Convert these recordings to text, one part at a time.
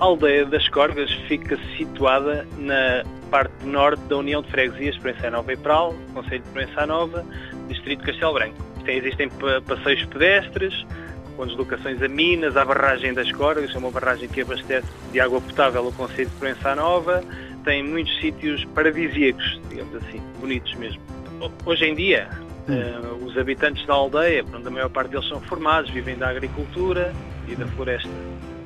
A aldeia das Corgas fica situada na parte norte da União de Freguesias Proença Nova e Pral, Conselho de Proença Nova, Distrito de Castelo Branco. Existem passeios pedestres, com deslocações a Minas, à barragem das Corgas, é uma barragem que abastece de água potável o Conselho de Proença Nova, tem muitos sítios paradisíacos, digamos assim, bonitos mesmo. Hoje em dia, uh, os habitantes da aldeia, onde a maior parte deles são formados, vivem da agricultura e da floresta.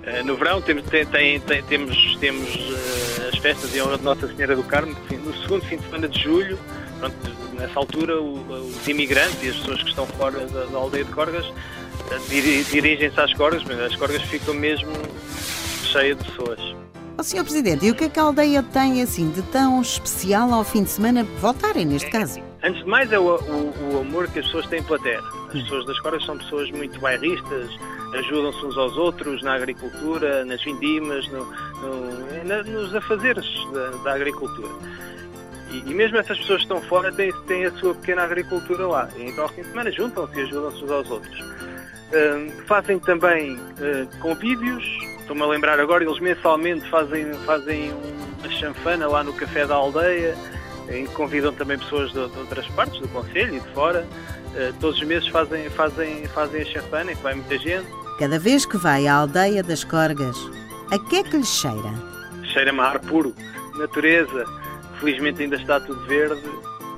Uh, no verão temos, tem, tem, tem, temos, temos uh, as festas em honra de Nossa Senhora do Carmo, no segundo fim de semana de julho, pronto, nessa altura o, os imigrantes e as pessoas que estão fora da, da aldeia de Corgas dirigem-se às Corgas, mas as Corgas ficam mesmo cheias de pessoas. Oh, Sr. Presidente, e o que é que a aldeia tem assim de tão especial ao fim de semana voltarem, neste caso? Antes de mais é o, o, o amor que as pessoas têm pela terra. As pessoas das Corgas são pessoas muito bairristas, ajudam-se uns aos outros na agricultura, nas vindimas, no, no, nos afazeres da, da agricultura. E, e, mesmo essas pessoas que estão fora têm, têm a sua pequena agricultura lá. E então, ao fim de semana, juntam-se e ajudam-se uns aos outros. Uh, fazem também uh, convívios. Estou-me a lembrar agora, eles mensalmente fazem, fazem uma chanfana lá no café da aldeia, em que convidam também pessoas de, de outras partes do Conselho e de fora. Uh, todos os meses fazem, fazem, fazem a chanfana, em que vai muita gente. Cada vez que vai à aldeia das Corgas, a que é que lhe cheira? Cheira-me ar puro, natureza, felizmente ainda está tudo verde.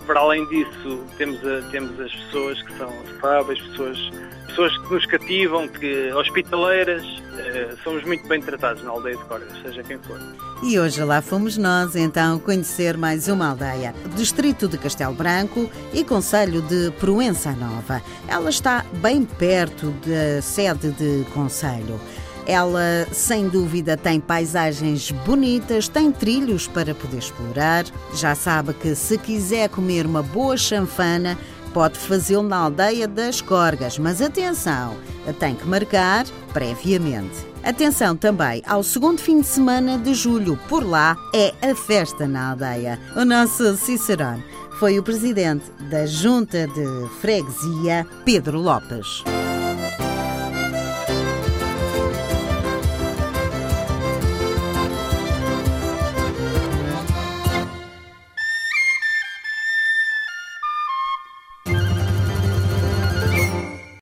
Para além disso, temos, a, temos as pessoas que são afáveis, pessoas, pessoas que nos cativam, que, hospitaleiras. Eh, somos muito bem tratados na aldeia de Corgas, seja quem for. E hoje lá fomos nós, então, conhecer mais uma aldeia. Distrito de Castelo Branco e Conselho de Proença Nova. Ela está bem perto da sede de Conselho. Ela, sem dúvida, tem paisagens bonitas, tem trilhos para poder explorar. Já sabe que se quiser comer uma boa chanfana, pode fazê-lo na aldeia das Corgas, mas atenção, tem que marcar previamente. Atenção também ao segundo fim de semana de julho, por lá é a festa na aldeia. O nosso Cicerone foi o presidente da Junta de Freguesia, Pedro Lopes.